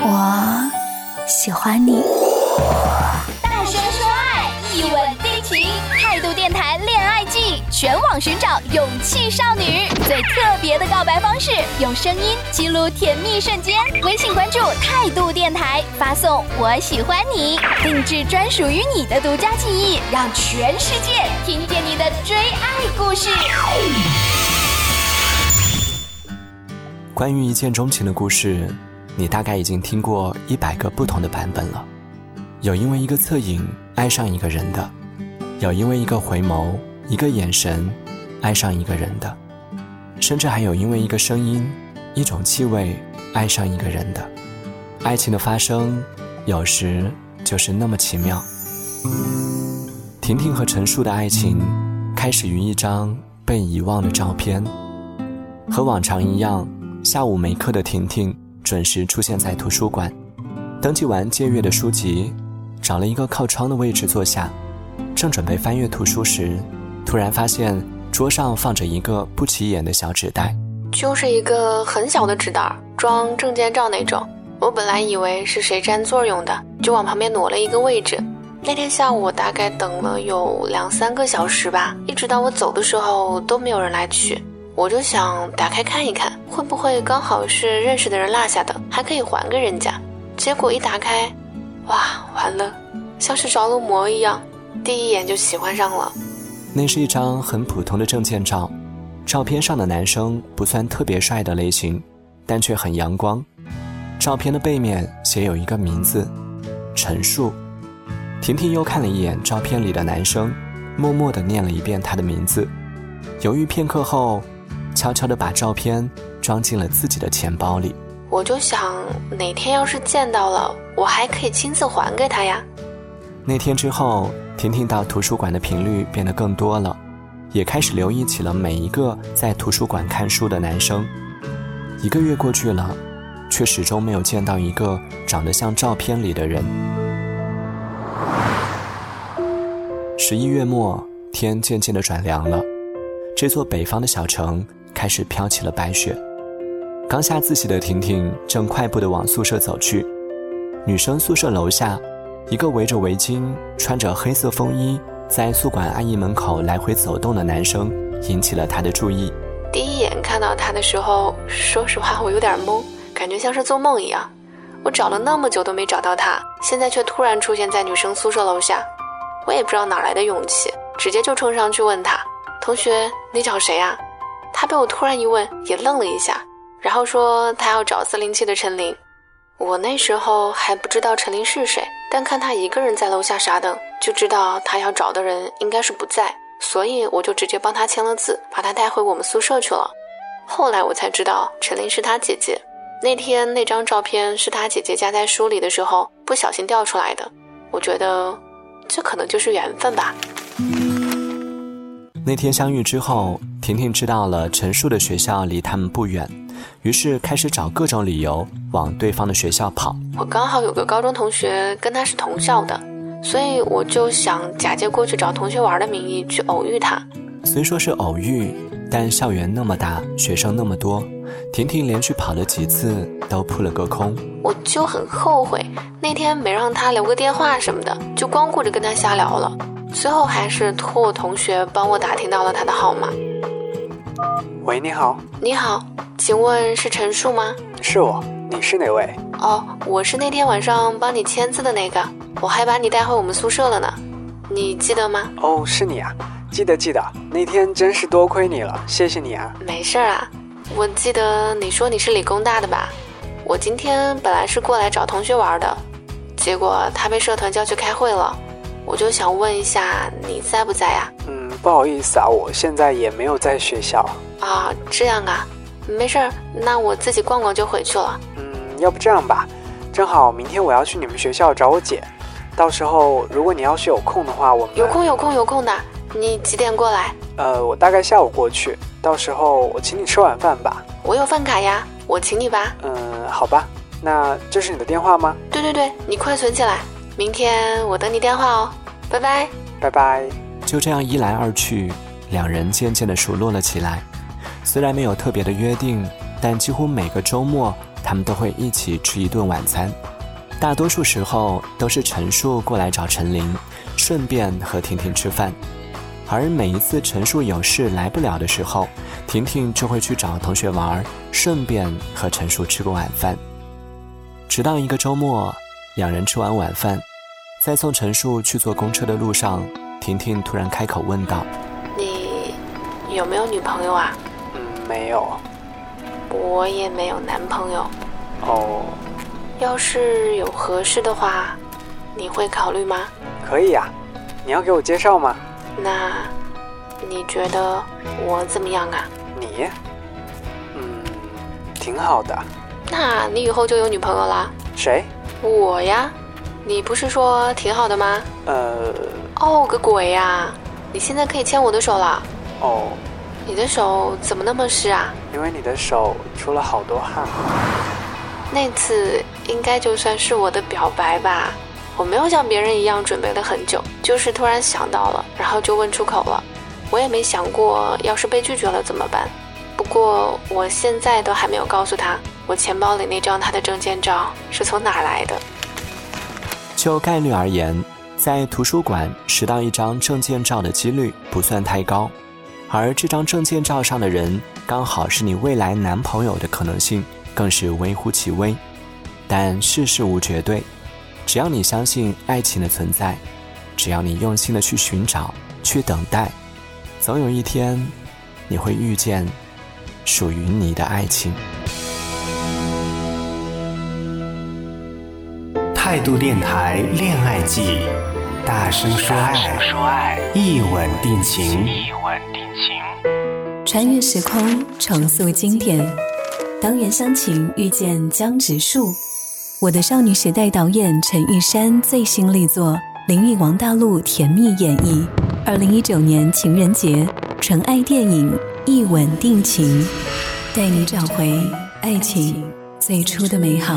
我喜欢你。大声说爱，一吻定情。态度电台恋爱季，全网寻找勇气少女，最特别的告白方式，用声音记录甜蜜瞬间。微信关注态度电台，发送“我喜欢你”，定制专属于你的独家记忆，让全世界听见你的追爱故事。关于一见钟情的故事，你大概已经听过一百个不同的版本了。有因为一个侧影爱上一个人的，有因为一个回眸、一个眼神爱上一个人的，甚至还有因为一个声音、一种气味爱上一个人的。爱情的发生，有时就是那么奇妙。婷婷和陈树的爱情，开始于一张被遗忘的照片，和往常一样。下午没课的婷婷准时出现在图书馆，登记完借阅的书籍，找了一个靠窗的位置坐下，正准备翻阅图书时，突然发现桌上放着一个不起眼的小纸袋，就是一个很小的纸袋，装证件照那种。我本来以为是谁占座用的，就往旁边挪了一个位置。那天下午我大概等了有两三个小时吧，一直到我走的时候都没有人来取。我就想打开看一看，会不会刚好是认识的人落下的，还可以还给人家。结果一打开，哇，完了，像是着了魔一样，第一眼就喜欢上了。那是一张很普通的证件照，照片上的男生不算特别帅的类型，但却很阳光。照片的背面写有一个名字，陈树。婷婷又看了一眼照片里的男生，默默地念了一遍他的名字，犹豫片刻后。悄悄地把照片装进了自己的钱包里。我就想，哪天要是见到了，我还可以亲自还给他呀。那天之后，婷婷到图书馆的频率变得更多了，也开始留意起了每一个在图书馆看书的男生。一个月过去了，却始终没有见到一个长得像照片里的人。十一月末，天渐渐的转凉了，这座北方的小城。开始飘起了白雪，刚下自习的婷婷正快步地往宿舍走去。女生宿舍楼下，一个围着围巾、穿着黑色风衣，在宿管阿姨门口来回走动的男生引起了她的注意。第一眼看到他的时候，说实话我有点懵，感觉像是做梦一样。我找了那么久都没找到他，现在却突然出现在女生宿舍楼下，我也不知道哪来的勇气，直接就冲上去问他：“同学，你找谁啊？”他被我突然一问，也愣了一下，然后说他要找四零七的陈琳。我那时候还不知道陈琳是谁，但看他一个人在楼下傻等，就知道他要找的人应该是不在，所以我就直接帮他签了字，把他带回我们宿舍去了。后来我才知道陈琳是他姐姐，那天那张照片是他姐姐夹在书里的时候不小心掉出来的。我觉得，这可能就是缘分吧。那天相遇之后，婷婷知道了陈树的学校离他们不远，于是开始找各种理由往对方的学校跑。我刚好有个高中同学跟他是同校的，所以我就想假借过去找同学玩的名义去偶遇他。虽说是偶遇，但校园那么大，学生那么多，婷婷连续跑了几次都扑了个空。我就很后悔那天没让他留个电话什么的，就光顾着跟他瞎聊了。最后还是托我同学帮我打听到了他的号码。喂，你好。你好，请问是陈树吗？是我。你是哪位？哦，我是那天晚上帮你签字的那个，我还把你带回我们宿舍了呢。你记得吗？哦，是你啊，记得记得。那天真是多亏你了，谢谢你啊。没事儿啊，我记得你说你是理工大的吧？我今天本来是过来找同学玩的，结果他被社团叫去开会了。我就想问一下，你在不在呀？嗯，不好意思啊，我现在也没有在学校啊。这样啊，没事儿，那我自己逛逛就回去了。嗯，要不这样吧，正好明天我要去你们学校找我姐，到时候如果你要是有空的话，我们有空有空有空的。你几点过来？呃，我大概下午过去，到时候我请你吃晚饭吧。我有饭卡呀，我请你吧。嗯，好吧，那这是你的电话吗？对对对，你快存起来。明天我等你电话哦，拜拜，拜拜。就这样一来二去，两人渐渐的熟络了起来。虽然没有特别的约定，但几乎每个周末，他们都会一起吃一顿晚餐。大多数时候都是陈树过来找陈琳，顺便和婷婷吃饭。而每一次陈树有事来不了的时候，婷婷就会去找同学玩，顺便和陈树吃个晚饭。直到一个周末，两人吃完晚饭，在送陈树去坐公车的路上，婷婷突然开口问道：“你有没有女朋友啊？”“嗯，没有。”“我也没有男朋友。”“哦。”“要是有合适的话，你会考虑吗？”“可以呀，你要给我介绍吗？”那，你觉得我怎么样啊？你，嗯，挺好的。那你以后就有女朋友啦？谁？我呀。你不是说挺好的吗？呃。哦个鬼呀！你现在可以牵我的手了。哦。你的手怎么那么湿啊？因为你的手出了好多汗。那次应该就算是我的表白吧。我没有像别人一样准备了很久，就是突然想到了，然后就问出口了。我也没想过，要是被拒绝了怎么办。不过我现在都还没有告诉他，我钱包里那张他的证件照是从哪来的。就概率而言，在图书馆拾到一张证件照的几率不算太高，而这张证件照上的人刚好是你未来男朋友的可能性更是微乎其微。但世事无绝对。只要你相信爱情的存在，只要你用心的去寻找、去等待，总有一天，你会遇见属于你的爱情。态度电台恋爱季，大声说爱，一吻定情。一吻定情穿越时空，重塑经典。当袁湘琴遇见江直树。我的少女时代导演陈玉珊最新力作，林与王大陆甜蜜演绎。二零一九年情人节，纯爱电影《一吻定情》，带你找回爱情最初的美好。